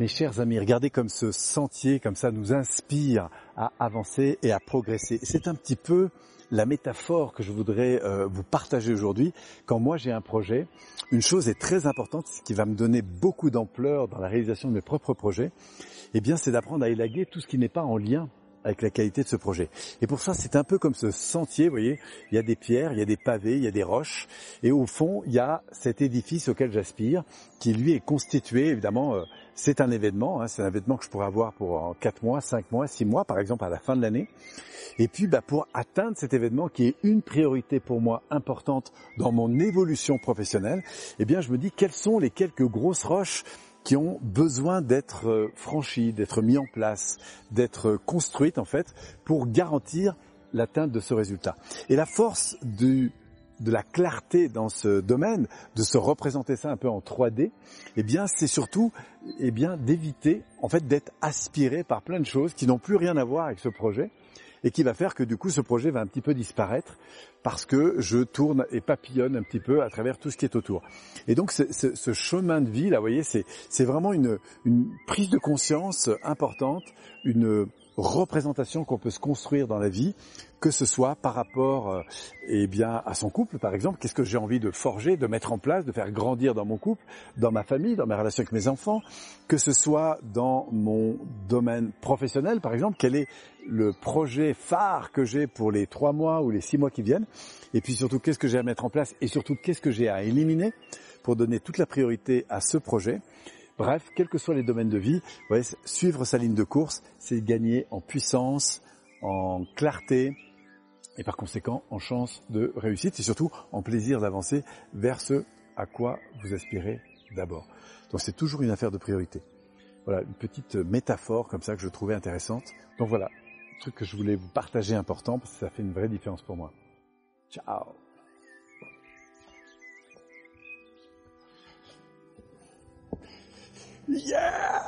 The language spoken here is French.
Mes chers amis, regardez comme ce sentier, comme ça, nous inspire à avancer et à progresser. C'est un petit peu la métaphore que je voudrais euh, vous partager aujourd'hui. Quand moi j'ai un projet, une chose est très importante, ce qui va me donner beaucoup d'ampleur dans la réalisation de mes propres projets, eh bien c'est d'apprendre à élaguer tout ce qui n'est pas en lien avec la qualité de ce projet. Et pour ça, c'est un peu comme ce sentier, vous voyez, il y a des pierres, il y a des pavés, il y a des roches, et au fond, il y a cet édifice auquel j'aspire, qui lui est constitué, évidemment, euh, c'est un événement, hein, c'est un événement que je pourrais avoir pour 4 mois, 5 mois, 6 mois, par exemple, à la fin de l'année. Et puis, bah, pour atteindre cet événement qui est une priorité pour moi importante dans mon évolution professionnelle, eh bien, je me dis quelles sont les quelques grosses roches qui ont besoin d'être euh, franchies, d'être mis en place, d'être construites en fait pour garantir l'atteinte de ce résultat. Et la force du, de la clarté dans ce domaine, de se représenter ça un peu en 3D, eh bien c'est surtout eh bien d'éviter en fait d'être aspiré par plein de choses qui n'ont plus rien à voir avec ce projet et qui va faire que du coup ce projet va un petit peu disparaître parce que je tourne et papillonne un petit peu à travers tout ce qui est autour. Et donc ce, chemin de vie là, vous voyez, c'est vraiment une, une prise de conscience importante, une représentation qu'on peut se construire dans la vie, que ce soit par rapport euh, eh bien à son couple par exemple, qu'est-ce que j'ai envie de forger, de mettre en place, de faire grandir dans mon couple, dans ma famille, dans mes relations avec mes enfants, que ce soit dans mon domaine professionnel par exemple, quel est le projet phare que j'ai pour les trois mois ou les six mois qui viennent, et puis surtout qu'est-ce que j'ai à mettre en place et surtout qu'est-ce que j'ai à éliminer pour donner toute la priorité à ce projet. Bref, quels que soient les domaines de vie, suivre sa ligne de course, c'est gagner en puissance, en clarté et par conséquent en chance de réussite et surtout en plaisir d'avancer vers ce à quoi vous aspirez d'abord. Donc c'est toujours une affaire de priorité. Voilà, une petite métaphore comme ça que je trouvais intéressante. Donc voilà, un truc que je voulais vous partager important parce que ça fait une vraie différence pour moi. Ciao Yeah!